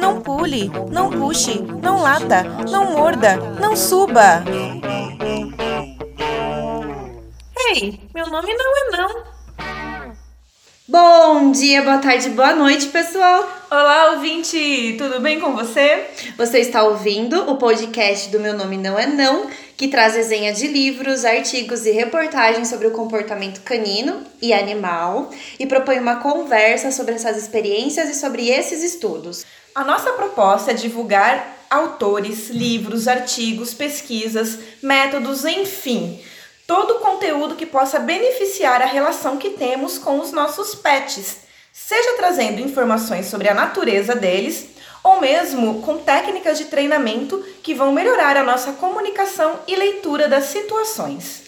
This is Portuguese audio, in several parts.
Não pule, não puxe, não lata, não morda, não suba. Ei, meu nome não é não. Bom dia, boa tarde, boa noite, pessoal. Olá, ouvinte, tudo bem com você? Você está ouvindo o podcast do Meu Nome Não É Não, que traz resenha de livros, artigos e reportagens sobre o comportamento canino e animal e propõe uma conversa sobre essas experiências e sobre esses estudos. A nossa proposta é divulgar autores, livros, artigos, pesquisas, métodos, enfim, todo o conteúdo que possa beneficiar a relação que temos com os nossos pets, seja trazendo informações sobre a natureza deles ou mesmo com técnicas de treinamento que vão melhorar a nossa comunicação e leitura das situações.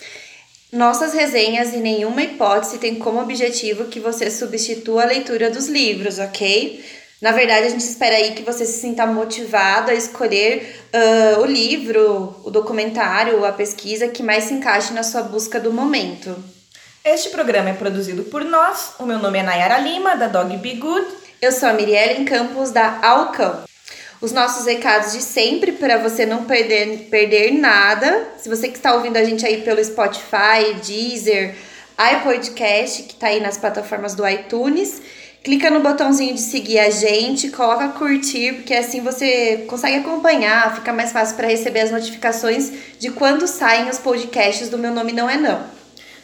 Nossas resenhas em nenhuma hipótese tem como objetivo que você substitua a leitura dos livros, ok? Na verdade, a gente espera aí que você se sinta motivado a escolher uh, o livro, o documentário, a pesquisa que mais se encaixe na sua busca do momento. Este programa é produzido por nós. O meu nome é Nayara Lima, da Dog Be Good. Eu sou a Mirielle Campos, da Alcão. Os nossos recados de sempre para você não perder, perder nada. Se você que está ouvindo a gente aí pelo Spotify, Deezer, iPodcast, que está aí nas plataformas do iTunes, clica no botãozinho de seguir a gente, coloca curtir, porque assim você consegue acompanhar, fica mais fácil para receber as notificações de quando saem os podcasts do Meu Nome Não É Não.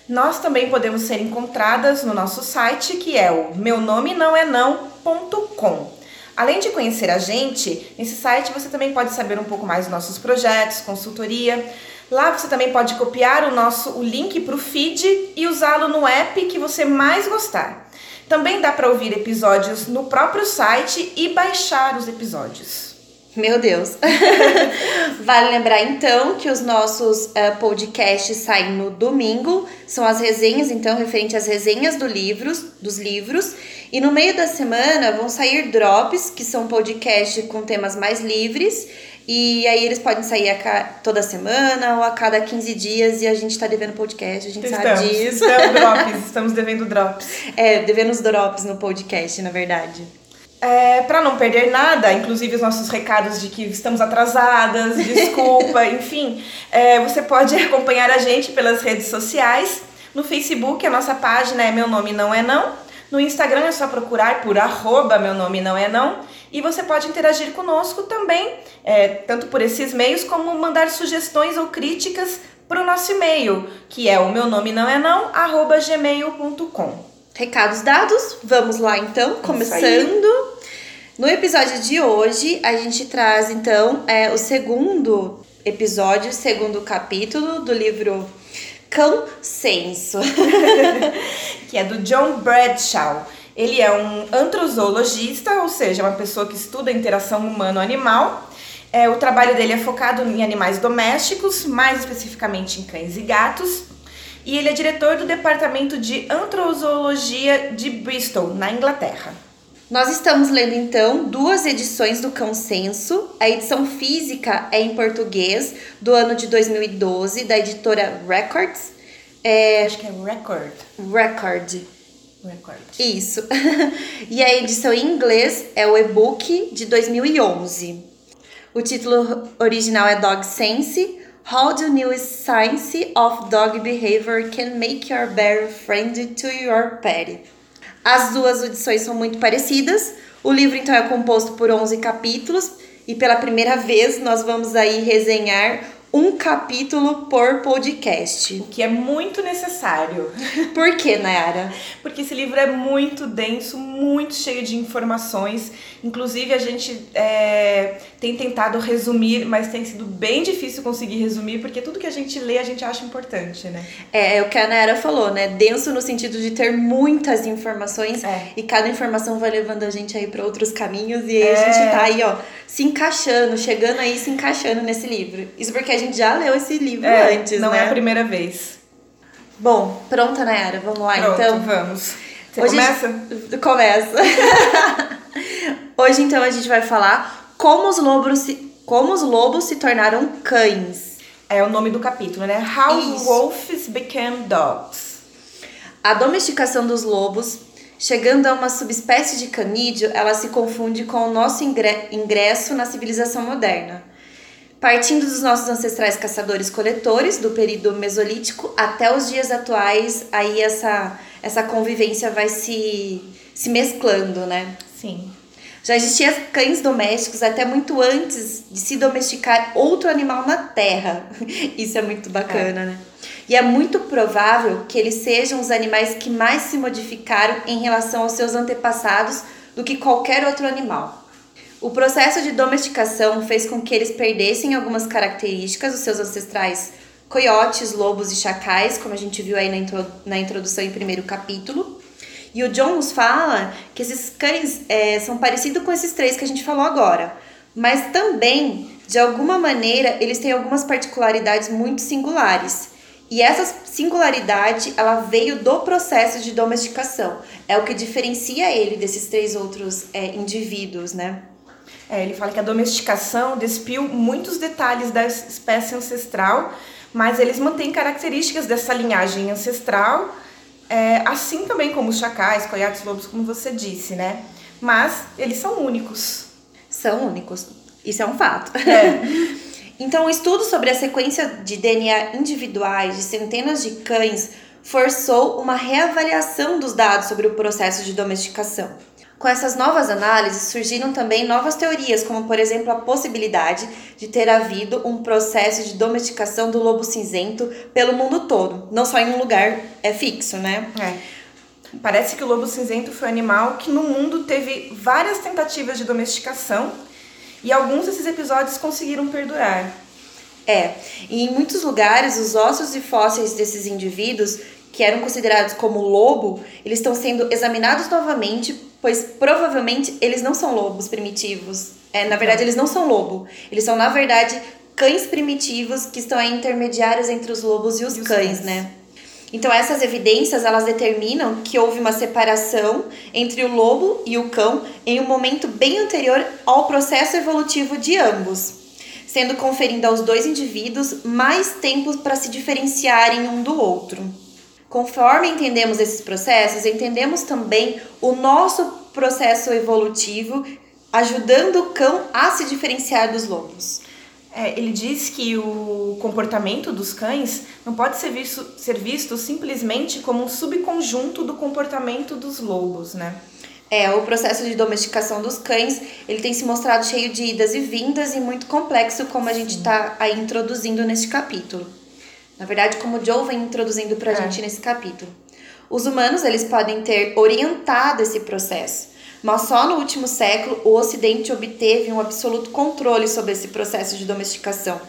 Nós também podemos ser encontradas no nosso site, que é o meu nome não é não.com. Além de conhecer a gente, nesse site você também pode saber um pouco mais dos nossos projetos, consultoria. Lá você também pode copiar o nosso o link para o feed e usá-lo no app que você mais gostar. Também dá para ouvir episódios no próprio site e baixar os episódios. Meu Deus. vale lembrar então que os nossos uh, podcasts saem no domingo, são as resenhas então referente às resenhas do livros, dos livros, e no meio da semana vão sair drops, que são podcasts com temas mais livres, e aí eles podem sair a toda semana ou a cada 15 dias e a gente tá devendo podcast, a gente estamos, sabe disso. Estamos, drops, estamos devendo drops. É, devendo os drops no podcast, na verdade. É, para não perder nada, inclusive os nossos recados de que estamos atrasadas, desculpa, enfim, é, você pode acompanhar a gente pelas redes sociais. No Facebook, a nossa página é Meu Nome Não É Não. No Instagram é só procurar por arroba Meu Nome Não É Não. E você pode interagir conosco também, é, tanto por esses meios, como mandar sugestões ou críticas para o nosso e-mail, que é o meu nome não é não, arroba gmail.com. Recados dados, vamos lá então, começando. No episódio de hoje, a gente traz então é, o segundo episódio, segundo capítulo do livro Cão Senso, que é do John Bradshaw. Ele é um antrozoologista, ou seja, uma pessoa que estuda a interação humano-animal. É, o trabalho dele é focado em animais domésticos, mais especificamente em cães e gatos e ele é diretor do Departamento de Antrozoologia de Bristol, na Inglaterra. Nós estamos lendo então duas edições do Cão Censo. A edição física é em português do ano de 2012 da editora Records. É... Acho que é Record. Record. Record. Isso. e a edição em inglês é o e-book de 2011. O título original é Dog Sense, How the new science of dog behavior can make your better friend to your pet. As duas edições são muito parecidas. O livro então é composto por 11 capítulos e pela primeira vez nós vamos aí resenhar um capítulo por podcast. O que é muito necessário. Por que, Nayara? Porque esse livro é muito denso, muito cheio de informações. Inclusive, a gente é, tem tentado resumir, mas tem sido bem difícil conseguir resumir, porque tudo que a gente lê a gente acha importante, né? É, é o que a Nayara falou, né? Denso no sentido de ter muitas informações é. e cada informação vai levando a gente aí para outros caminhos e aí é. a gente tá aí, ó, se encaixando, chegando aí, se encaixando nesse livro. Isso porque a gente já leu esse livro é, antes, não né? é a primeira vez. Bom, pronta, Nayara? Vamos lá, Pronto, então? vamos. Você Hoje começa? Gente... Começa. Hoje, então, a gente vai falar como os lobos se, como os lobos se tornaram cães. É o nome do capítulo, né? How Isso. Wolves Became Dogs. A domesticação dos lobos Chegando a uma subespécie de canídeo, ela se confunde com o nosso ingresso na civilização moderna. Partindo dos nossos ancestrais caçadores-coletores, do período mesolítico até os dias atuais, aí essa, essa convivência vai se, se mesclando, né? Sim. Já existiam cães domésticos até muito antes de se domesticar outro animal na Terra. Isso é muito bacana, é. né? E é muito provável que eles sejam os animais que mais se modificaram em relação aos seus antepassados do que qualquer outro animal. O processo de domesticação fez com que eles perdessem algumas características dos seus ancestrais coiotes, lobos e chacais, como a gente viu aí na, intro, na introdução em primeiro capítulo. E o John nos fala que esses cães é, são parecidos com esses três que a gente falou agora, mas também, de alguma maneira, eles têm algumas particularidades muito singulares. E essa singularidade, ela veio do processo de domesticação. É o que diferencia ele desses três outros é, indivíduos, né? É, ele fala que a domesticação despiu muitos detalhes da espécie ancestral, mas eles mantêm características dessa linhagem ancestral, é, assim também como os chacais, coiotes, lobos, como você disse, né? Mas eles são únicos. São únicos. Isso é um fato. É. Então, o estudo sobre a sequência de DNA individuais de centenas de cães forçou uma reavaliação dos dados sobre o processo de domesticação. Com essas novas análises, surgiram também novas teorias, como por exemplo a possibilidade de ter havido um processo de domesticação do lobo cinzento pelo mundo todo, não só em um lugar é fixo, né? É. Parece que o lobo cinzento foi um animal que no mundo teve várias tentativas de domesticação e alguns desses episódios conseguiram perdurar. É, e em muitos lugares os ossos e fósseis desses indivíduos, que eram considerados como lobo, eles estão sendo examinados novamente, pois provavelmente eles não são lobos primitivos. É, na verdade, eles não são lobo. Eles são, na verdade, cães primitivos que estão aí intermediários entre os lobos e os, e os cães, cães, né? Então essas evidências elas determinam que houve uma separação entre o lobo e o cão em um momento bem anterior ao processo evolutivo de ambos, sendo conferindo aos dois indivíduos mais tempo para se diferenciarem um do outro. Conforme entendemos esses processos, entendemos também o nosso processo evolutivo ajudando o cão a se diferenciar dos lobos. É, ele diz que o comportamento dos cães não pode ser visto, ser visto simplesmente como um subconjunto do comportamento dos lobos, né? É, o processo de domesticação dos cães, ele tem se mostrado cheio de idas e vindas e muito complexo, como a gente está introduzindo neste capítulo. Na verdade, como o Joe vem introduzindo para a é. gente nesse capítulo. Os humanos, eles podem ter orientado esse processo, mas só no último século o Ocidente obteve um absoluto controle sobre esse processo de domesticação.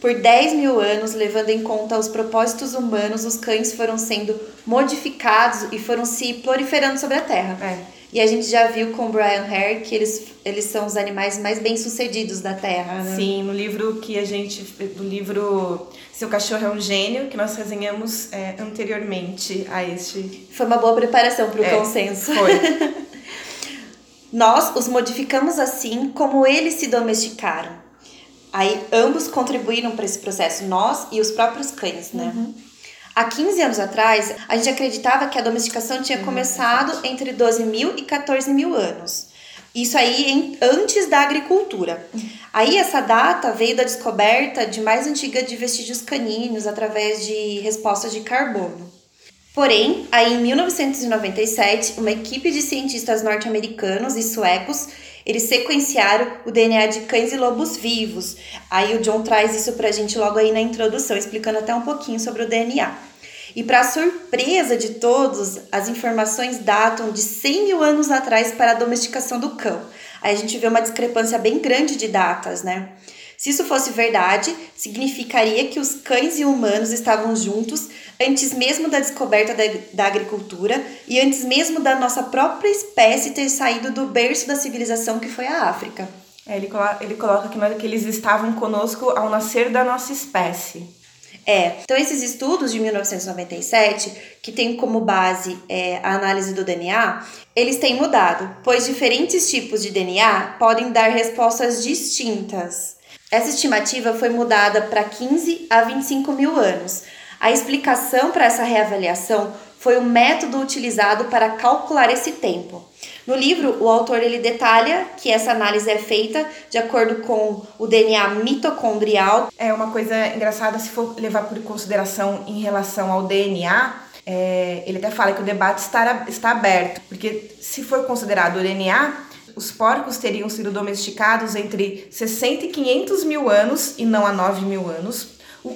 Por 10 mil anos, levando em conta os propósitos humanos, os cães foram sendo modificados e foram se proliferando sobre a Terra. É. E a gente já viu com o Brian Hare que eles, eles são os animais mais bem-sucedidos da Terra, né? Sim, no livro que a gente... No livro Seu Cachorro é um Gênio, que nós resenhamos é, anteriormente a este... Foi uma boa preparação para o é, consenso. Foi. Nós os modificamos assim como eles se domesticaram. Aí ambos contribuíram para esse processo, nós e os próprios cães, né? Uhum. Há 15 anos atrás, a gente acreditava que a domesticação tinha uhum. começado entre 12 mil e 14 mil anos. Isso aí em, antes da agricultura. Aí essa data veio da descoberta de mais antiga de vestígios caninos através de respostas de carbono. Porém, aí em 1997, uma equipe de cientistas norte-americanos e suecos, eles sequenciaram o DNA de cães e lobos vivos. Aí o John traz isso pra gente logo aí na introdução, explicando até um pouquinho sobre o DNA. E para surpresa de todos, as informações datam de 100 mil anos atrás para a domesticação do cão. Aí a gente vê uma discrepância bem grande de datas, né? Se isso fosse verdade, significaria que os cães e humanos estavam juntos antes mesmo da descoberta da, da agricultura e antes mesmo da nossa própria espécie ter saído do berço da civilização que foi a África. É, ele, coloca, ele coloca que, nós, que eles estavam conosco ao nascer da nossa espécie. É, então esses estudos de 1997, que tem como base é, a análise do DNA, eles têm mudado, pois diferentes tipos de DNA podem dar respostas distintas. Essa estimativa foi mudada para 15 a 25 mil anos, a explicação para essa reavaliação foi o método utilizado para calcular esse tempo. No livro, o autor ele detalha que essa análise é feita de acordo com o DNA mitocondrial. É uma coisa engraçada se for levar por consideração em relação ao DNA. É, ele até fala que o debate está, está aberto, porque se for considerado o DNA, os porcos teriam sido domesticados entre 60 e 500 mil anos e não há 9 mil anos,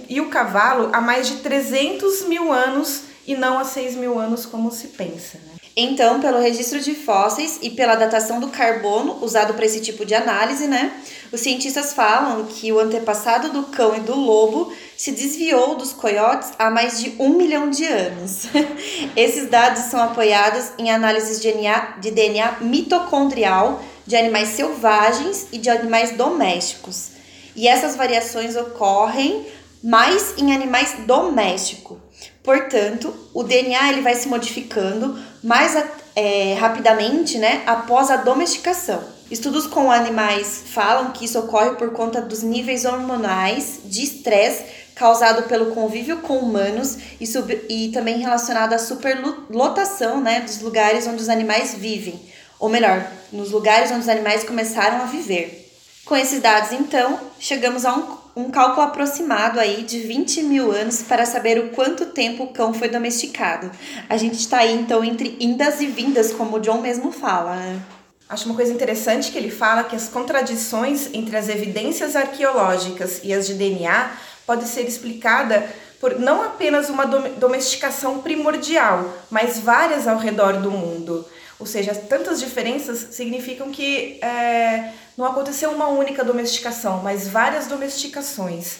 e o cavalo há mais de 300 mil anos e não há 6 mil anos, como se pensa. Então, pelo registro de fósseis e pela datação do carbono usado para esse tipo de análise, né, os cientistas falam que o antepassado do cão e do lobo se desviou dos coiotes há mais de um milhão de anos. Esses dados são apoiados em análises de DNA, de DNA mitocondrial de animais selvagens e de animais domésticos. E essas variações ocorrem mais em animais domésticos. Portanto, o DNA ele vai se modificando mais é, rapidamente né, após a domesticação. Estudos com animais falam que isso ocorre por conta dos níveis hormonais de estresse causado pelo convívio com humanos e, sub, e também relacionado à superlotação né, dos lugares onde os animais vivem, ou melhor, nos lugares onde os animais começaram a viver. Com esses dados, então, chegamos a um um cálculo aproximado aí de 20 mil anos para saber o quanto tempo o cão foi domesticado. A gente está aí então entre indas e vindas, como o John mesmo fala. Né? Acho uma coisa interessante que ele fala que as contradições entre as evidências arqueológicas e as de DNA pode ser explicada por não apenas uma domesticação primordial, mas várias ao redor do mundo. Ou seja, tantas diferenças significam que é, não aconteceu uma única domesticação, mas várias domesticações.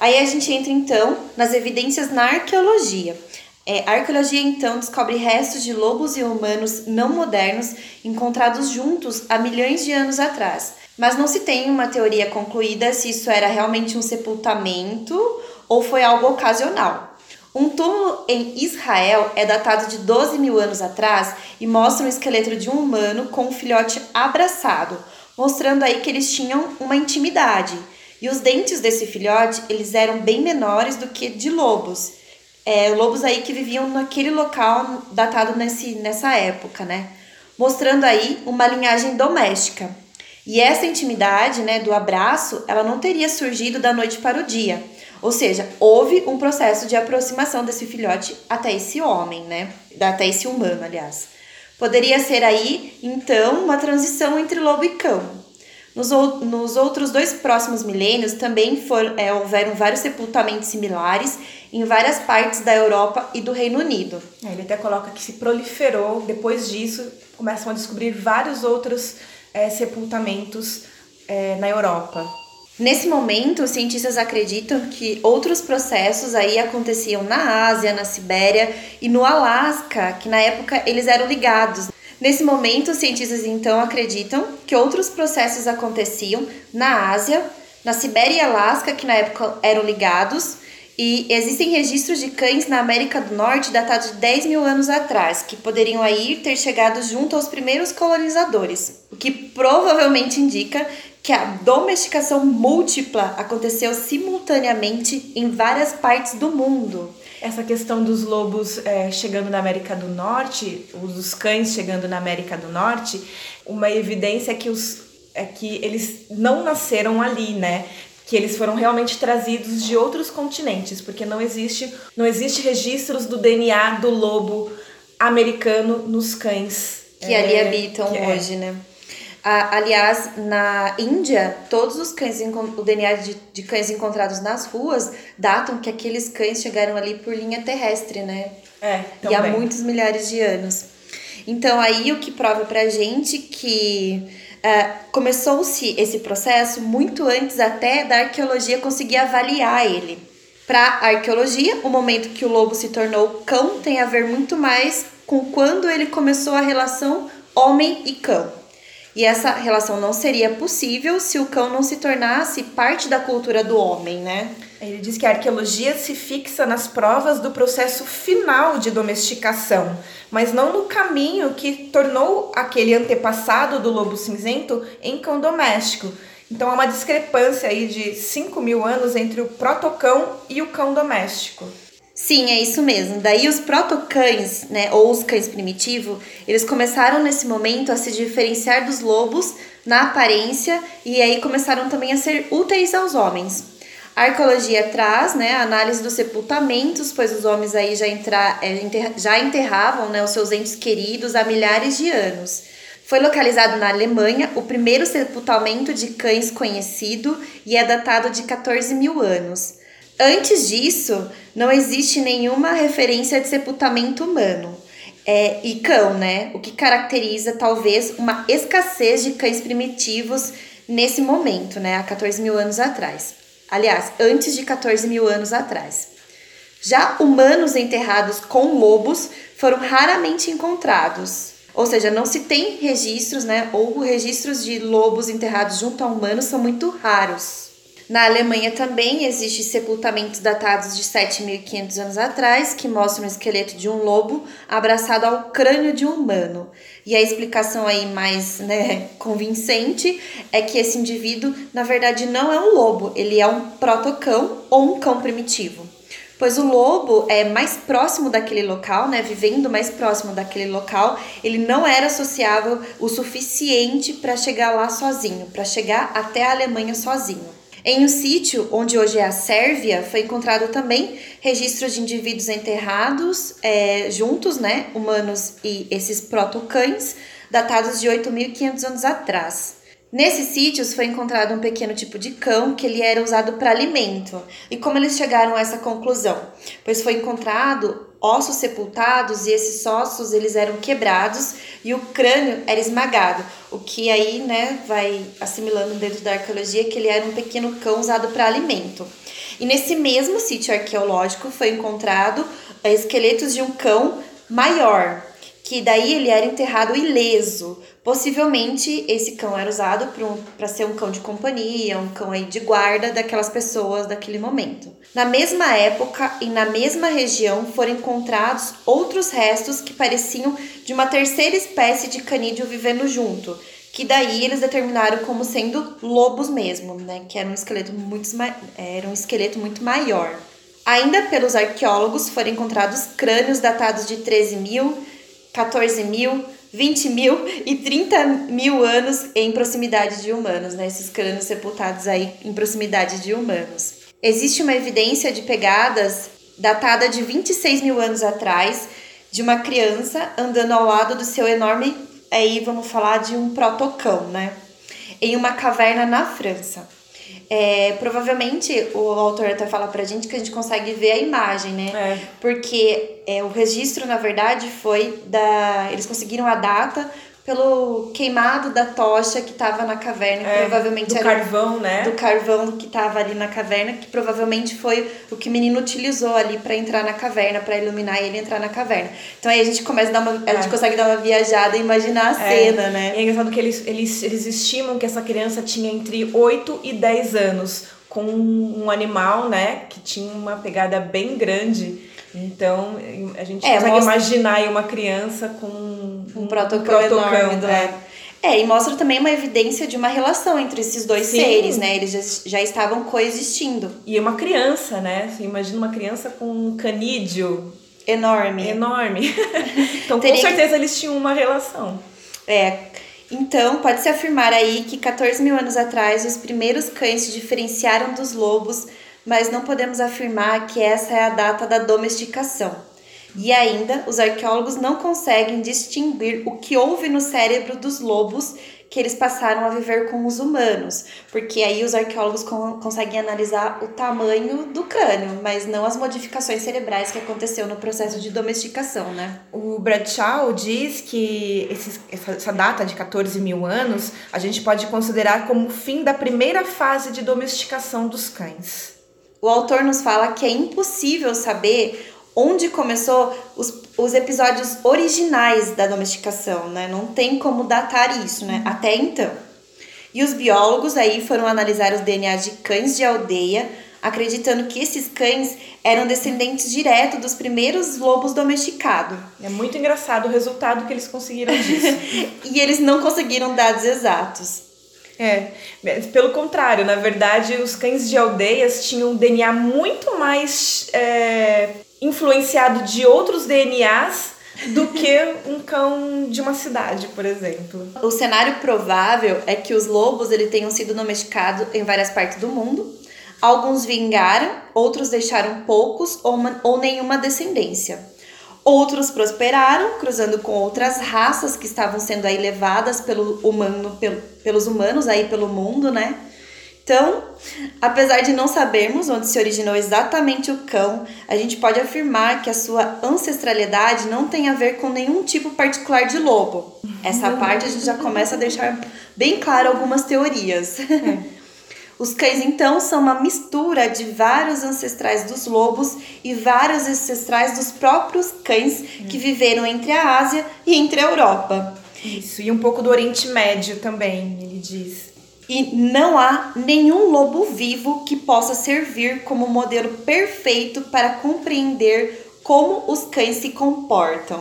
Aí a gente entra então nas evidências na arqueologia. É, a arqueologia então descobre restos de lobos e humanos não modernos encontrados juntos há milhões de anos atrás. Mas não se tem uma teoria concluída se isso era realmente um sepultamento ou foi algo ocasional. Um túmulo em Israel é datado de 12 mil anos atrás e mostra um esqueleto de um humano com um filhote abraçado, mostrando aí que eles tinham uma intimidade. E os dentes desse filhote, eles eram bem menores do que de lobos. É, lobos aí que viviam naquele local datado nesse, nessa época, né? Mostrando aí uma linhagem doméstica. E essa intimidade, né, do abraço, ela não teria surgido da noite para o dia. Ou seja, houve um processo de aproximação desse filhote até esse homem, né? Até esse humano, aliás. Poderia ser aí, então, uma transição entre lobo e cão. Nos, nos outros dois próximos milênios também for, é, houveram vários sepultamentos similares em várias partes da Europa e do Reino Unido. É, ele até coloca que se proliferou, depois disso, começam a descobrir vários outros é, sepultamentos é, na Europa. Nesse momento, os cientistas acreditam que outros processos aí aconteciam na Ásia, na Sibéria e no Alasca, que na época eles eram ligados. Nesse momento, os cientistas então acreditam que outros processos aconteciam na Ásia, na Sibéria e Alasca, que na época eram ligados, e existem registros de cães na América do Norte datados de 10 mil anos atrás, que poderiam aí ter chegado junto aos primeiros colonizadores, o que provavelmente indica que a domesticação múltipla aconteceu simultaneamente em várias partes do mundo. Essa questão dos lobos é, chegando na América do Norte, os cães chegando na América do Norte, uma evidência é que, os, é que eles não nasceram ali, né? Que eles foram realmente trazidos de outros continentes, porque não existe, não existe registros do DNA do lobo americano nos cães. Que é, ali habitam é hoje, é. né? Aliás, na Índia, todos os cães, o DNA de, de, cães encontrados nas ruas datam que aqueles cães chegaram ali por linha terrestre, né? É, também. E há muitos milhares de anos. Então, aí o que prova pra gente que uh, começou-se esse processo muito antes até da arqueologia conseguir avaliar ele. Para a arqueologia, o momento que o lobo se tornou cão tem a ver muito mais com quando ele começou a relação homem e cão. E essa relação não seria possível se o cão não se tornasse parte da cultura do homem, né? Ele diz que a arqueologia se fixa nas provas do processo final de domesticação, mas não no caminho que tornou aquele antepassado do lobo cinzento em cão doméstico. Então há uma discrepância aí de 5 mil anos entre o protocão e o cão doméstico. Sim, é isso mesmo. Daí os protocães, né, ou os cães primitivos, eles começaram nesse momento a se diferenciar dos lobos na aparência e aí começaram também a ser úteis aos homens. A arqueologia traz né, a análise dos sepultamentos, pois os homens aí já, entra, é, já enterravam né, os seus entes queridos há milhares de anos. Foi localizado na Alemanha o primeiro sepultamento de cães conhecido e é datado de 14 mil anos. Antes disso, não existe nenhuma referência de sepultamento humano. É, e cão, né? O que caracteriza talvez uma escassez de cães primitivos nesse momento, né? Há 14 mil anos atrás. Aliás, antes de 14 mil anos atrás. Já humanos enterrados com lobos foram raramente encontrados. Ou seja, não se tem registros, né? Ou registros de lobos enterrados junto a humanos são muito raros. Na Alemanha também existem sepultamentos datados de 7.500 anos atrás que mostram o esqueleto de um lobo abraçado ao crânio de um humano. E a explicação aí mais né, convincente é que esse indivíduo, na verdade, não é um lobo, ele é um protocão ou um cão primitivo. Pois o lobo é mais próximo daquele local, né, vivendo mais próximo daquele local, ele não era sociável o suficiente para chegar lá sozinho, para chegar até a Alemanha sozinho. Em um sítio onde hoje é a Sérvia, foi encontrado também registros de indivíduos enterrados é, juntos, né, humanos e esses protocães, datados de 8.500 anos atrás. Nesses sítios foi encontrado um pequeno tipo de cão que ele era usado para alimento. E como eles chegaram a essa conclusão? Pois foi encontrado ossos sepultados e esses ossos eles eram quebrados e o crânio era esmagado, o que aí, né, vai assimilando dentro da arqueologia que ele era um pequeno cão usado para alimento. E nesse mesmo sítio arqueológico foi encontrado eh, esqueletos de um cão maior, que daí ele era enterrado ileso. Possivelmente esse cão era usado para um, ser um cão de companhia, um cão aí de guarda daquelas pessoas daquele momento. Na mesma época e na mesma região foram encontrados outros restos que pareciam de uma terceira espécie de canídeo vivendo junto, que daí eles determinaram como sendo lobos mesmo, né? Que era um esqueleto muito, era um esqueleto muito maior. Ainda pelos arqueólogos foram encontrados crânios datados de 13 mil 14 mil, 20 mil e 30 mil anos em proximidade de humanos, né? Esses crânios sepultados aí em proximidade de humanos. Existe uma evidência de pegadas datada de 26 mil anos atrás de uma criança andando ao lado do seu enorme, aí vamos falar de um protocão, né? Em uma caverna na França. É, provavelmente o autor até fala pra gente que a gente consegue ver a imagem, né? É. Porque é, o registro, na verdade, foi da. Eles conseguiram a data pelo queimado da tocha que estava na caverna, é, provavelmente do era carvão, né? Do carvão que estava ali na caverna, que provavelmente foi o que o menino utilizou ali para entrar na caverna, para iluminar ele entrar na caverna. Então aí a gente começa a dar uma, a gente é. consegue dar uma viajada e imaginar a é. cena, né? E é engraçado que eles, eles, eles estimam que essa criança tinha entre 8 e 10 anos com um animal, né, que tinha uma pegada bem grande. Então, a gente é, consegue mostra... imaginar aí uma criança com um, um protocolo enorme do é. É, e mostra também uma evidência de uma relação entre esses dois Sim. seres, né? Eles já, já, estavam coexistindo. E uma criança, né? Você imagina uma criança com um canídeo enorme. Enorme. então, com certeza que... eles tinham uma relação. É. Então, pode-se afirmar aí que 14 mil anos atrás, os primeiros cães se diferenciaram dos lobos mas não podemos afirmar que essa é a data da domesticação. E ainda, os arqueólogos não conseguem distinguir o que houve no cérebro dos lobos que eles passaram a viver com os humanos, porque aí os arqueólogos con conseguem analisar o tamanho do crânio, mas não as modificações cerebrais que aconteceu no processo de domesticação, né? O Bradshaw diz que esse, essa data de 14 mil anos a gente pode considerar como o fim da primeira fase de domesticação dos cães o autor nos fala que é impossível saber onde começou os, os episódios originais da domesticação, né? Não tem como datar isso, né? Até então. E os biólogos aí foram analisar os DNAs de cães de aldeia, acreditando que esses cães eram descendentes direto dos primeiros lobos domesticados. É muito engraçado o resultado que eles conseguiram disso. e eles não conseguiram dados exatos. É, pelo contrário, na verdade, os cães de aldeias tinham um DNA muito mais é, influenciado de outros DNAs do que um cão de uma cidade, por exemplo. O cenário provável é que os lobos ele tenham sido domesticados em várias partes do mundo. Alguns vingaram, outros deixaram poucos ou, uma, ou nenhuma descendência. Outros prosperaram, cruzando com outras raças que estavam sendo aí levadas pelo humano, pelo, pelos humanos aí pelo mundo, né? Então, apesar de não sabermos onde se originou exatamente o cão, a gente pode afirmar que a sua ancestralidade não tem a ver com nenhum tipo particular de lobo. Essa parte a gente já começa a deixar bem claro algumas teorias. É. Os cães, então, são uma mistura de vários ancestrais dos lobos e vários ancestrais dos próprios cães que viveram entre a Ásia e entre a Europa. Isso, e um pouco do Oriente Médio também, ele diz e não há nenhum lobo vivo que possa servir como modelo perfeito para compreender como os cães se comportam.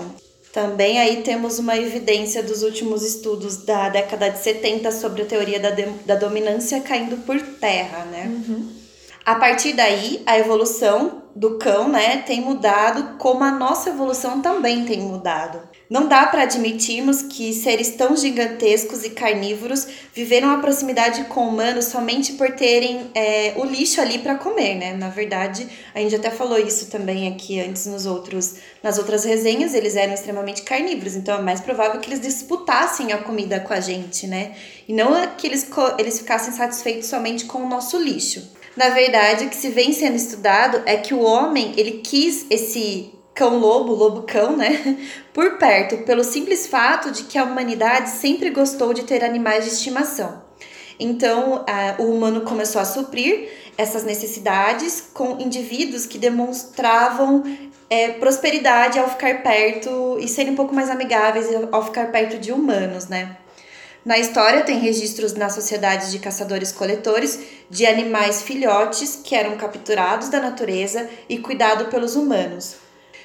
Também aí temos uma evidência dos últimos estudos da década de 70 sobre a teoria da, da dominância caindo por terra, né? Uhum. A partir daí, a evolução do cão, né, tem mudado, como a nossa evolução também tem mudado. Não dá para admitirmos que seres tão gigantescos e carnívoros viveram a proximidade com humanos somente por terem é, o lixo ali para comer, né? Na verdade, a gente até falou isso também aqui antes nos outros, nas outras resenhas, eles eram extremamente carnívoros, então é mais provável que eles disputassem a comida com a gente, né? E não que eles, eles ficassem satisfeitos somente com o nosso lixo. Na verdade, o que se vem sendo estudado é que o homem, ele quis esse cão-lobo, lobo-cão, né? Por perto, pelo simples fato de que a humanidade sempre gostou de ter animais de estimação. Então, o humano começou a suprir essas necessidades com indivíduos que demonstravam é, prosperidade ao ficar perto e serem um pouco mais amigáveis ao ficar perto de humanos, né? Na história, tem registros nas sociedades de caçadores-coletores de animais filhotes que eram capturados da natureza e cuidados pelos humanos.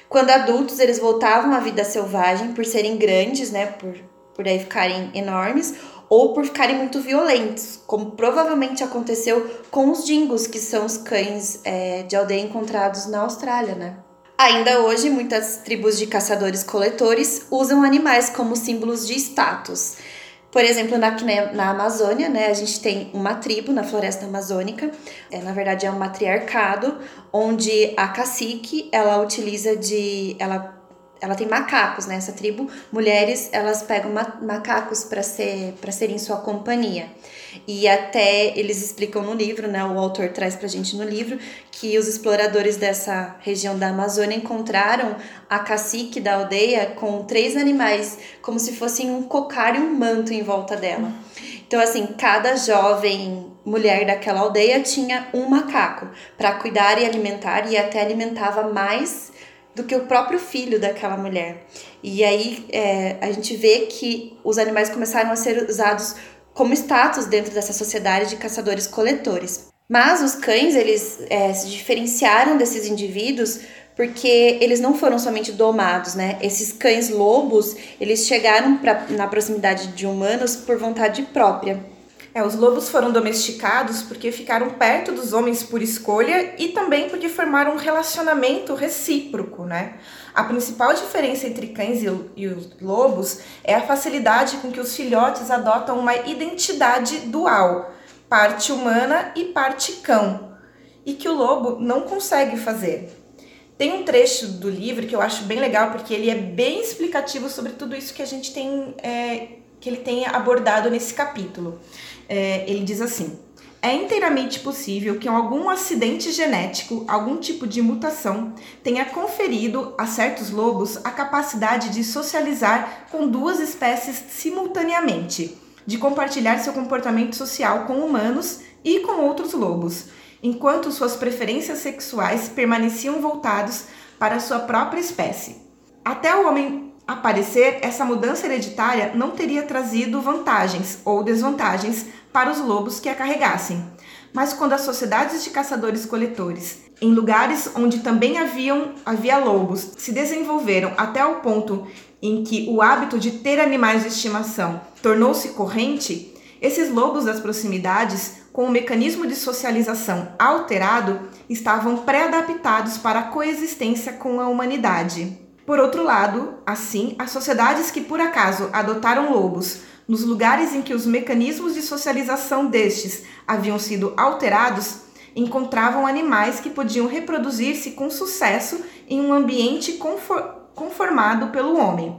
Quando adultos, eles voltavam à vida selvagem por serem grandes, né, por, por aí ficarem enormes, ou por ficarem muito violentos, como provavelmente aconteceu com os dingos, que são os cães é, de aldeia encontrados na Austrália, né? Ainda hoje, muitas tribos de caçadores-coletores usam animais como símbolos de status. Por exemplo, na, na Amazônia, né, a gente tem uma tribo na floresta amazônica, é, na verdade é um matriarcado, onde a cacique, ela utiliza de... ela ela tem macacos né? tribo. Mulheres, elas pegam ma macacos para ser para serem sua companhia. E até eles explicam no livro, né, o autor traz pra gente no livro que os exploradores dessa região da Amazônia encontraram a cacique da aldeia com três animais, como se fossem um cocar e um manto em volta dela. Então, assim, cada jovem mulher daquela aldeia tinha um macaco para cuidar e alimentar, e até alimentava mais do que o próprio filho daquela mulher. E aí é, a gente vê que os animais começaram a ser usados como status dentro dessa sociedade de caçadores-coletores. Mas os cães, eles é, se diferenciaram desses indivíduos porque eles não foram somente domados, né? Esses cães lobos, eles chegaram pra, na proximidade de humanos por vontade própria. É, os lobos foram domesticados porque ficaram perto dos homens por escolha e também porque formaram um relacionamento recíproco, né? A principal diferença entre cães e, os lobos é a facilidade com que os filhotes adotam uma identidade dual, parte humana e parte cão, e que o lobo não consegue fazer. Tem um trecho do livro que eu acho bem legal porque ele é bem explicativo sobre tudo isso que a gente tem é, que ele tem abordado nesse capítulo é, ele diz assim: é inteiramente possível que algum acidente genético, algum tipo de mutação, tenha conferido a certos lobos a capacidade de socializar com duas espécies simultaneamente, de compartilhar seu comportamento social com humanos e com outros lobos, enquanto suas preferências sexuais permaneciam voltados para sua própria espécie. Até o homem aparecer, essa mudança hereditária não teria trazido vantagens ou desvantagens para os lobos que a carregassem. Mas quando as sociedades de caçadores-coletores, em lugares onde também haviam, havia lobos, se desenvolveram até o ponto em que o hábito de ter animais de estimação tornou-se corrente, Esses lobos das proximidades, com o mecanismo de socialização alterado, estavam pré-adaptados para a coexistência com a humanidade. Por outro lado, assim, as sociedades que por acaso adotaram lobos nos lugares em que os mecanismos de socialização destes haviam sido alterados, encontravam animais que podiam reproduzir-se com sucesso em um ambiente conformado pelo homem.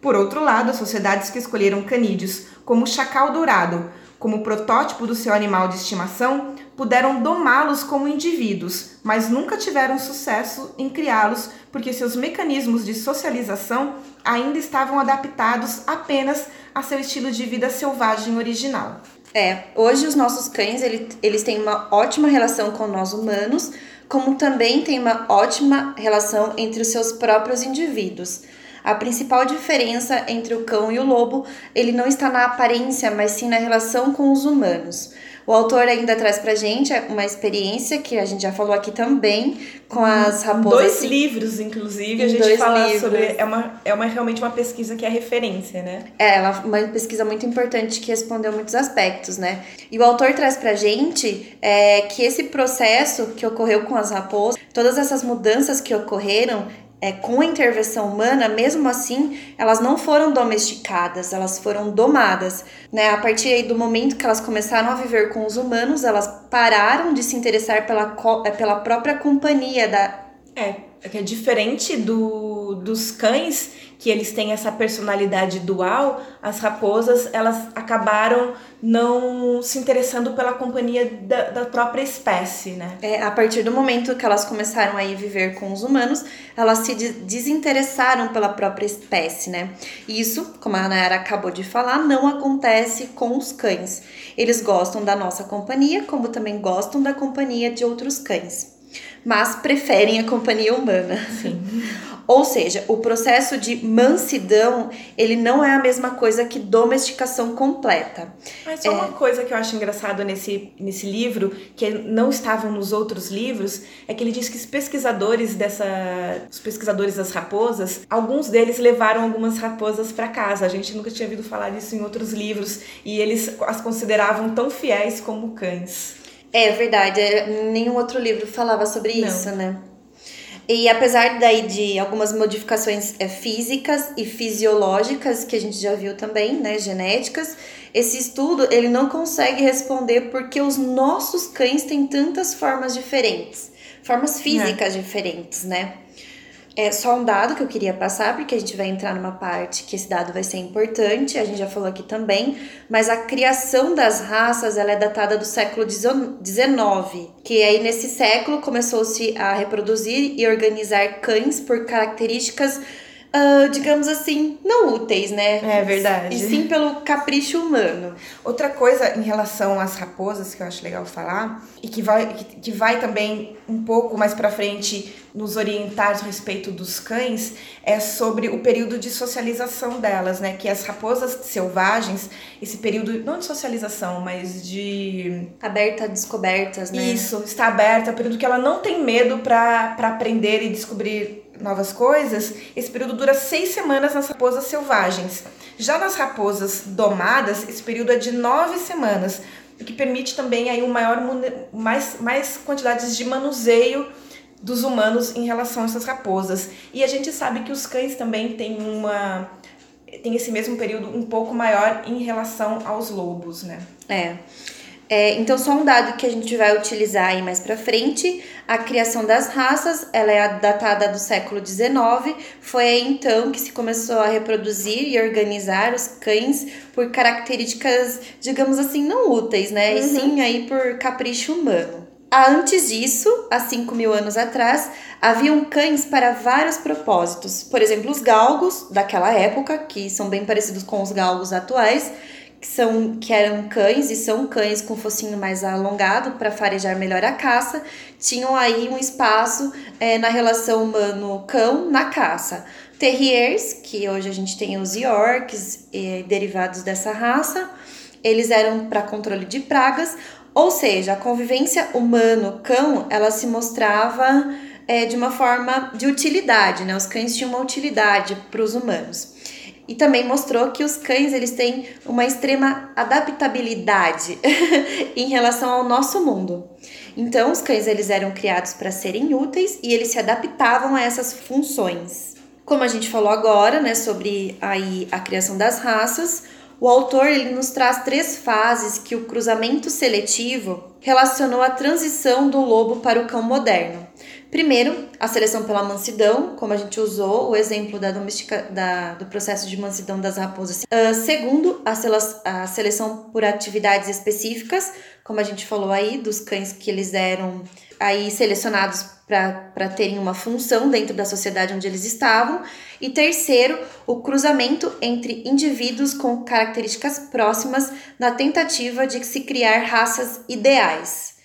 Por outro lado, as sociedades que escolheram canídeos como chacal dourado como protótipo do seu animal de estimação puderam domá-los como indivíduos, mas nunca tiveram sucesso em criá-los porque seus mecanismos de socialização ainda estavam adaptados apenas a seu estilo de vida selvagem original. É, hoje os nossos cães ele, eles têm uma ótima relação com nós humanos, como também tem uma ótima relação entre os seus próprios indivíduos. A principal diferença entre o cão e o lobo, ele não está na aparência, mas sim na relação com os humanos. O autor ainda traz pra gente uma experiência que a gente já falou aqui também com as raposas. Dois livros, inclusive, a gente fala livros. sobre. É, uma, é uma, realmente uma pesquisa que é referência, né? É, uma pesquisa muito importante que respondeu muitos aspectos, né? E o autor traz pra gente é, que esse processo que ocorreu com as raposas, todas essas mudanças que ocorreram, é, com a intervenção humana, mesmo assim, elas não foram domesticadas, elas foram domadas. Né? A partir do momento que elas começaram a viver com os humanos, elas pararam de se interessar pela, é, pela própria companhia da. É, é é diferente do, dos cães que eles têm essa personalidade dual, as raposas elas acabaram não se interessando pela companhia da, da própria espécie, né? É, a partir do momento que elas começaram a ir viver com os humanos, elas se desinteressaram pela própria espécie, né? Isso, como a Nayara acabou de falar, não acontece com os cães. Eles gostam da nossa companhia, como também gostam da companhia de outros cães mas preferem a companhia humana. Sim. Ou seja, o processo de mansidão, ele não é a mesma coisa que domesticação completa. Mas só é... uma coisa que eu acho engraçado nesse, nesse livro, que não estavam nos outros livros, é que ele diz que os pesquisadores dessa, os pesquisadores das raposas, alguns deles levaram algumas raposas para casa. A gente nunca tinha ouvido falar disso em outros livros e eles as consideravam tão fiéis como cães. É verdade, é, nenhum outro livro falava sobre não. isso, né? E apesar daí de algumas modificações é, físicas e fisiológicas que a gente já viu também, né, genéticas, esse estudo ele não consegue responder porque os nossos cães têm tantas formas diferentes, formas físicas é. diferentes, né? É só um dado que eu queria passar, porque a gente vai entrar numa parte que esse dado vai ser importante, a gente já falou aqui também, mas a criação das raças ela é datada do século XIX, que aí nesse século começou-se a reproduzir e organizar cães por características Uh, digamos assim, não úteis, né? É verdade. E sim pelo capricho humano. Outra coisa em relação às raposas que eu acho legal falar e que vai, que, que vai também um pouco mais para frente nos orientar a respeito dos cães é sobre o período de socialização delas, né? Que as raposas selvagens, esse período não de socialização, mas de aberta a descobertas, né? Isso, está aberta, período que ela não tem medo para aprender e descobrir novas coisas, esse período dura seis semanas nas raposas selvagens. Já nas raposas domadas, esse período é de nove semanas, o que permite também aí um maior, mais, mais quantidades de manuseio dos humanos em relação a essas raposas. E a gente sabe que os cães também têm uma tem esse mesmo período um pouco maior em relação aos lobos, né? É. É, então, só um dado que a gente vai utilizar aí mais para frente, a criação das raças, ela é datada do século XIX, foi aí então que se começou a reproduzir e organizar os cães por características, digamos assim, não úteis, né? Uhum. E sim aí por capricho humano. Antes disso, há 5 mil anos atrás, haviam cães para vários propósitos. Por exemplo, os galgos daquela época, que são bem parecidos com os galgos atuais, que, são, que eram cães e são cães com focinho mais alongado para farejar melhor a caça, tinham aí um espaço é, na relação humano-cão na caça. Terriers, que hoje a gente tem os Yorks e derivados dessa raça, eles eram para controle de pragas, ou seja, a convivência humano-cão ela se mostrava é, de uma forma de utilidade, né? Os cães tinham uma utilidade para os humanos. E também mostrou que os cães eles têm uma extrema adaptabilidade em relação ao nosso mundo. Então, os cães eles eram criados para serem úteis e eles se adaptavam a essas funções. Como a gente falou agora, né, sobre aí a criação das raças, o autor ele nos traz três fases que o cruzamento seletivo relacionou à transição do lobo para o cão moderno. Primeiro, a seleção pela mansidão, como a gente usou o exemplo da domestica, da, do processo de mansidão das raposas. Uh, segundo, a, a seleção por atividades específicas, como a gente falou aí, dos cães que eles eram aí selecionados para terem uma função dentro da sociedade onde eles estavam. E terceiro, o cruzamento entre indivíduos com características próximas na tentativa de se criar raças ideais.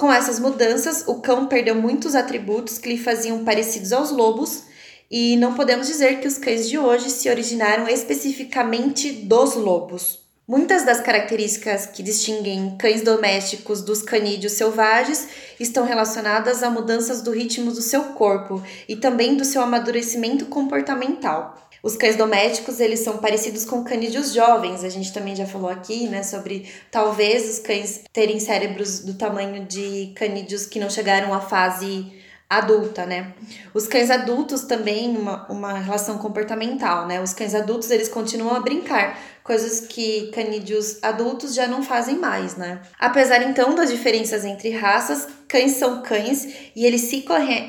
Com essas mudanças, o cão perdeu muitos atributos que lhe faziam parecidos aos lobos, e não podemos dizer que os cães de hoje se originaram especificamente dos lobos. Muitas das características que distinguem cães domésticos dos canídeos selvagens estão relacionadas a mudanças do ritmo do seu corpo e também do seu amadurecimento comportamental. Os cães domésticos, eles são parecidos com canídeos jovens. A gente também já falou aqui, né, sobre talvez os cães terem cérebros do tamanho de canídeos que não chegaram à fase adulta, né? Os cães adultos também uma, uma relação comportamental, né? Os cães adultos eles continuam a brincar, coisas que canídeos adultos já não fazem mais, né? Apesar então das diferenças entre raças, cães são cães e eles se,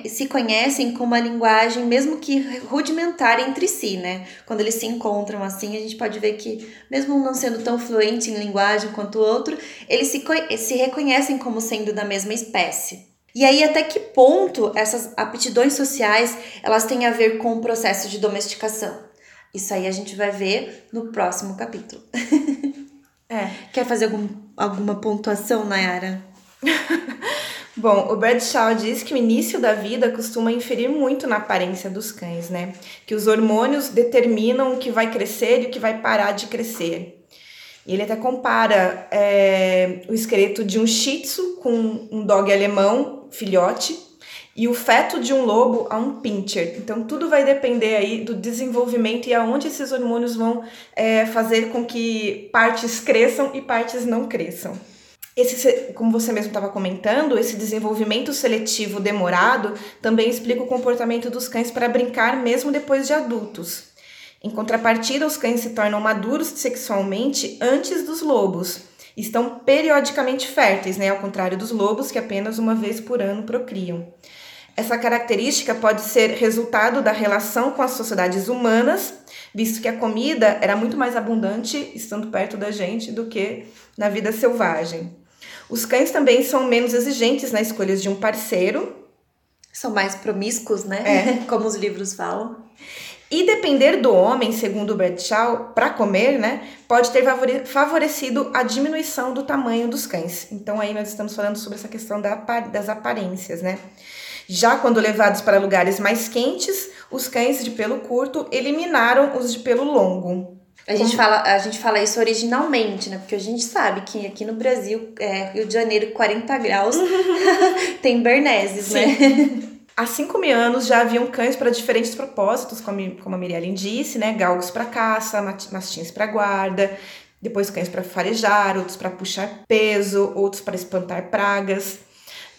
se conhecem com uma linguagem mesmo que rudimentar entre si, né? Quando eles se encontram assim, a gente pode ver que mesmo não sendo tão fluente em linguagem quanto o outro, eles se, se reconhecem como sendo da mesma espécie. E aí, até que ponto essas aptidões sociais elas têm a ver com o processo de domesticação? Isso aí a gente vai ver no próximo capítulo. É. Quer fazer algum, alguma pontuação, Nayara? Bom, o Bradshaw diz que o início da vida costuma inferir muito na aparência dos cães, né? Que os hormônios determinam o que vai crescer e o que vai parar de crescer. E ele até compara é, o esqueleto de um shih tzu com um dog alemão filhote e o feto de um lobo a um pincher. Então tudo vai depender aí do desenvolvimento e aonde esses hormônios vão é, fazer com que partes cresçam e partes não cresçam. Esse, como você mesmo estava comentando, esse desenvolvimento seletivo demorado também explica o comportamento dos cães para brincar mesmo depois de adultos. Em contrapartida, os cães se tornam maduros sexualmente antes dos lobos estão periodicamente férteis, né, ao contrário dos lobos que apenas uma vez por ano procriam. Essa característica pode ser resultado da relação com as sociedades humanas, visto que a comida era muito mais abundante estando perto da gente do que na vida selvagem. Os cães também são menos exigentes na escolha de um parceiro. São mais promíscuos, né? É. Como os livros falam. E depender do homem, segundo Bradshaw, para comer, né, pode ter favorecido a diminuição do tamanho dos cães. Então aí nós estamos falando sobre essa questão das aparências, né? Já quando levados para lugares mais quentes, os cães de pelo curto eliminaram os de pelo longo. A gente, fala, a gente fala isso originalmente, né? Porque a gente sabe que aqui no Brasil, é, Rio de Janeiro, 40 graus, tem berneses, né? Há 5 mil anos já haviam cães para diferentes propósitos, como, como a Miriam disse, né? Galgos para caça, mastins para guarda, depois cães para farejar, outros para puxar peso, outros para espantar pragas.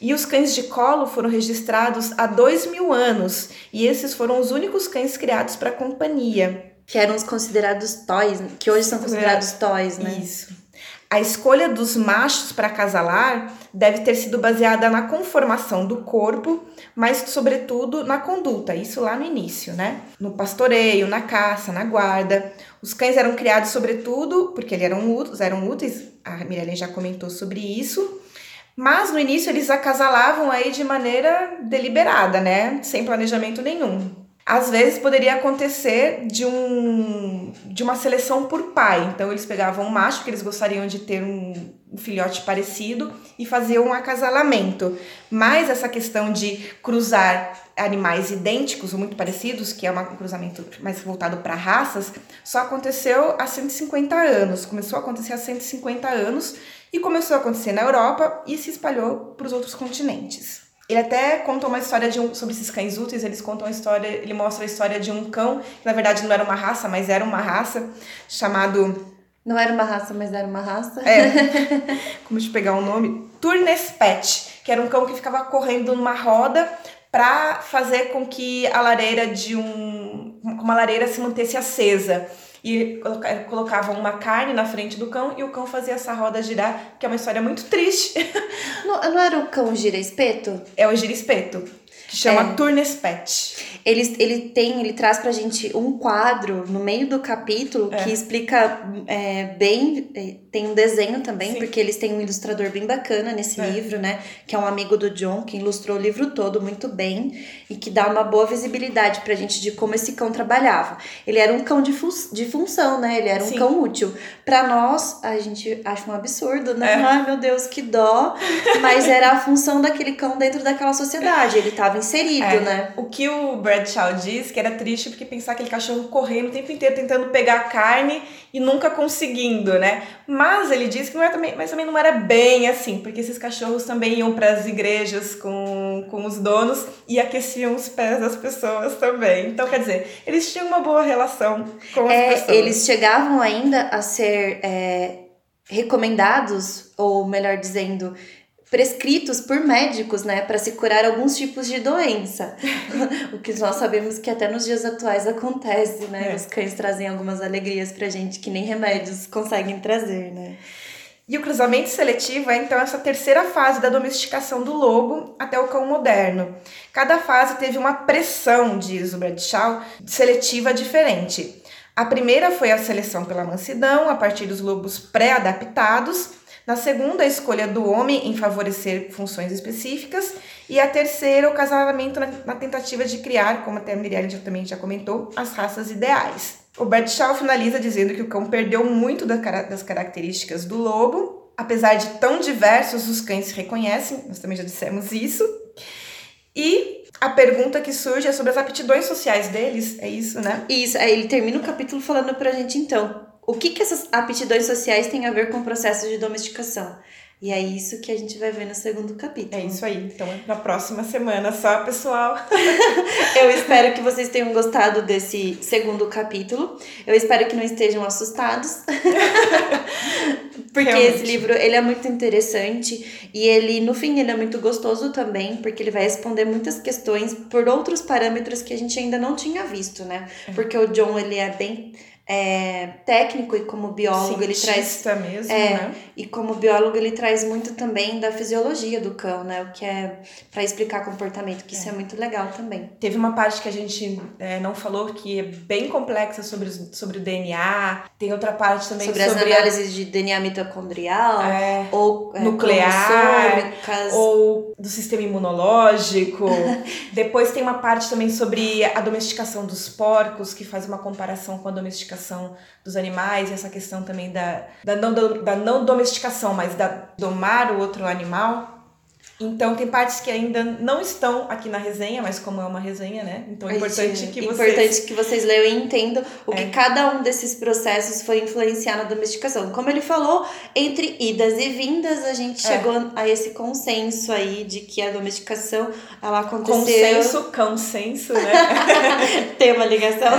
E os cães de colo foram registrados há dois mil anos, e esses foram os únicos cães criados para companhia. Que eram os considerados toys, que hoje são considerados toys, né? Isso. A escolha dos machos para acasalar deve ter sido baseada na conformação do corpo, mas sobretudo na conduta, isso lá no início, né? No pastoreio, na caça, na guarda. Os cães eram criados sobretudo porque eles eram úteis, eram úteis, a Mirelle já comentou sobre isso, mas no início eles acasalavam aí de maneira deliberada, né? Sem planejamento nenhum. Às vezes poderia acontecer de, um, de uma seleção por pai. Então eles pegavam um macho, que eles gostariam de ter um, um filhote parecido, e faziam um acasalamento. Mas essa questão de cruzar animais idênticos ou muito parecidos, que é um cruzamento mais voltado para raças, só aconteceu há 150 anos. Começou a acontecer há 150 anos e começou a acontecer na Europa e se espalhou para os outros continentes. Ele até conta uma história de um, sobre esses cães úteis, eles contam a história, ele mostra a história de um cão, que na verdade não era uma raça, mas era uma raça, chamado Não era uma raça, mas era uma raça. é, como eu pegar o nome? Turnespet, que era um cão que ficava correndo numa roda para fazer com que a lareira de um. uma lareira se mantesse acesa. E coloca- colocavam uma carne na frente do cão e o cão fazia essa roda girar, que é uma história muito triste. Não, não era o cão gira espeto? É o girispeto, que chama É. Turnespet. Ele, ele tem, ele traz pra gente um quadro no meio do capítulo É. que explica é, bem. é, Tem um desenho também, Sim. porque eles têm um ilustrador bem bacana nesse É. livro, né? Que é um amigo do John, que ilustrou o livro todo muito bem e que dá uma boa visibilidade pra gente de como esse cão trabalhava. Ele era um cão de, fu de função, né? Ele era um Sim. cão útil. Pra nós, a gente acha um absurdo, né? É. Ai, meu Deus, que dó. Mas era a função daquele cão dentro daquela sociedade. Ele tava inserido, É. né? O que o Bradshaw diz que era triste porque pensar aquele cachorro correndo o tempo inteiro tentando pegar carne e nunca conseguindo, né? Mas ele diz que não era também, mas também não era bem assim, porque esses cachorros também iam para as igrejas com, com os donos e aqueciam os pés das pessoas também. Então, quer dizer, eles tinham uma boa relação com as É, pessoas. eles chegavam ainda a ser é, recomendados, ou melhor dizendo, prescritos por médicos, né, para se curar alguns tipos de doença. o que nós sabemos que até nos dias atuais acontece, né? É. Os cães trazem algumas alegrias pra gente que nem remédios conseguem trazer, né? E o cruzamento seletivo é então essa terceira fase da domesticação do lobo até o cão moderno. Cada fase teve uma pressão, diz o Bradshaw, seletiva diferente. A primeira foi a seleção pela mansidão, a partir dos lobos pré-adaptados. Na segunda, a escolha do homem em favorecer funções específicas. E a terceira, o casamento na, na tentativa de criar, como até a Miriam já- também já comentou, as raças ideais. O Bradshaw finaliza dizendo que o cão perdeu muito da das características do lobo. Apesar de tão diversos, os cães se reconhecem, nós também já dissemos isso. E a pergunta que surge é sobre as aptidões sociais deles, é isso, né? Isso, aí ele termina o capítulo falando pra gente então, o que que essas aptidões sociais têm a ver com o processo de domesticação? E é isso que a gente vai ver no segundo capítulo. É isso aí. Então, na próxima semana só, pessoal. Eu espero que vocês tenham gostado desse segundo capítulo. Eu espero que não estejam assustados. porque Realmente. esse livro, ele é muito interessante e ele, no fim, ele é muito gostoso também, porque ele vai responder muitas questões por outros parâmetros que a gente ainda não tinha visto, né? Porque o John, ele é bem é, técnico e como biólogo, ele traz Cientista mesmo, É, né? e como biólogo, ele traz muito também da fisiologia do cão, né? O que é para explicar comportamento, que isso é muito legal também. Teve uma parte que a gente é, não falou que é bem complexa sobre, sobre o DNA. Tem outra parte também sobre, sobre, as a- análises de DNA mitocondrial é, ou é, nuclear, ou do sistema imunológico. Depois tem uma parte também sobre a domesticação dos porcos, que faz uma comparação com a domesticação dos animais, essa questão também da, da, não, da não domesticação, mas da domar o outro animal. Então tem partes que ainda não estão aqui na resenha, mas como é uma resenha, né? Então é importante que importante vocês... que vocês leiam e entendam o É. que cada um desses processos foi influenciar na domesticação. Como ele falou, entre idas e vindas, a gente É. chegou a esse consenso aí de que a domesticação ela aconteceu. Consenso, consenso, né? tem uma ligação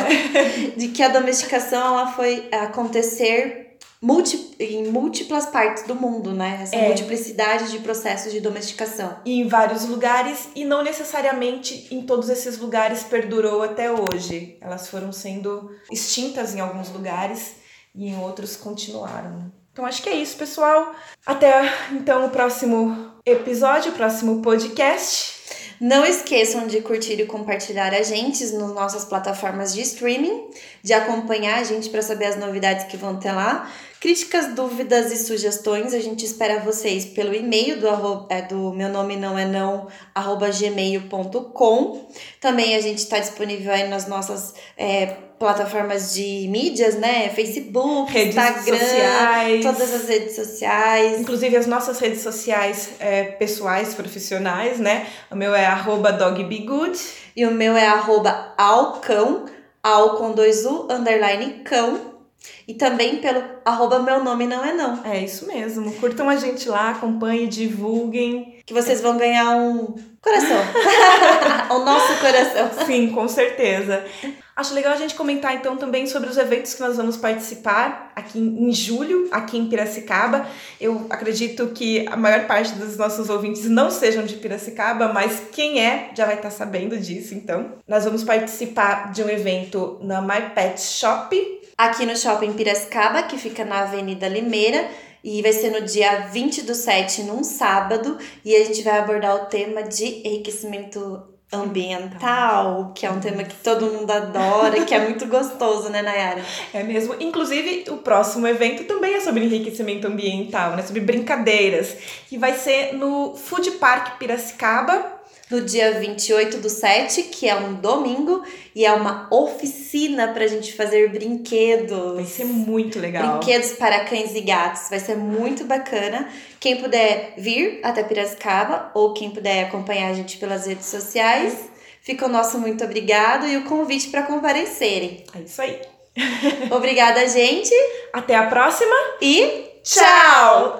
de que a domesticação ela foi acontecer multi, em múltiplas partes do mundo, né? Essa É. multiplicidade de processos de domesticação. E em vários lugares e não necessariamente em todos esses lugares perdurou até hoje. Elas foram sendo extintas em alguns lugares e em outros continuaram. Então acho que é isso, pessoal. Até então o próximo episódio, o próximo podcast. Não esqueçam de curtir e compartilhar a gente nas nossas plataformas de streaming, de acompanhar a gente para saber as novidades que vão ter lá. Críticas, dúvidas e sugestões, a gente espera vocês pelo e-mail do, é, do meu nome não é não, arroba gmail.com. Também a gente está disponível aí nas nossas é, plataformas de mídias, né? Facebook, Redes Instagram, sociais. todas as redes sociais. Inclusive as nossas redes sociais é, pessoais, profissionais, né? O meu é arroba dogbegood. E o meu é arroba alcão, al com dois U, underline cão. E também pelo arroba meu nome não é não. É isso mesmo. Curtam a gente lá, acompanhem, divulguem. Que vocês vão ganhar um coração. o nosso coração. Sim, com certeza. Acho legal a gente comentar então também sobre os eventos que nós vamos participar aqui em julho, aqui em Piracicaba. Eu acredito que a maior parte dos nossos ouvintes não sejam de Piracicaba, mas quem é já vai estar sabendo disso, então. Nós vamos participar de um evento na My Pet Shop. Aqui no Shopping Piracicaba, que fica na Avenida Limeira. E vai ser no dia 20 do 7, num sábado, e a gente vai abordar o tema de enriquecimento ambiental, que é um tema que todo mundo adora, que é muito gostoso, né, Nayara? É mesmo. Inclusive, o próximo evento também é sobre enriquecimento ambiental, né? Sobre brincadeiras, que vai ser no Food Park Piracicaba, no dia 28 do 7, que é um domingo, e é uma oficina pra gente fazer brinquedos. Vai ser muito legal. Brinquedos para cães e gatos, vai ser muito bacana. Quem puder vir até Piracicaba ou quem puder acompanhar a gente pelas redes sociais, fica o nosso muito obrigado e o convite para comparecerem. É isso aí. Obrigada, gente. Até a próxima e tchau!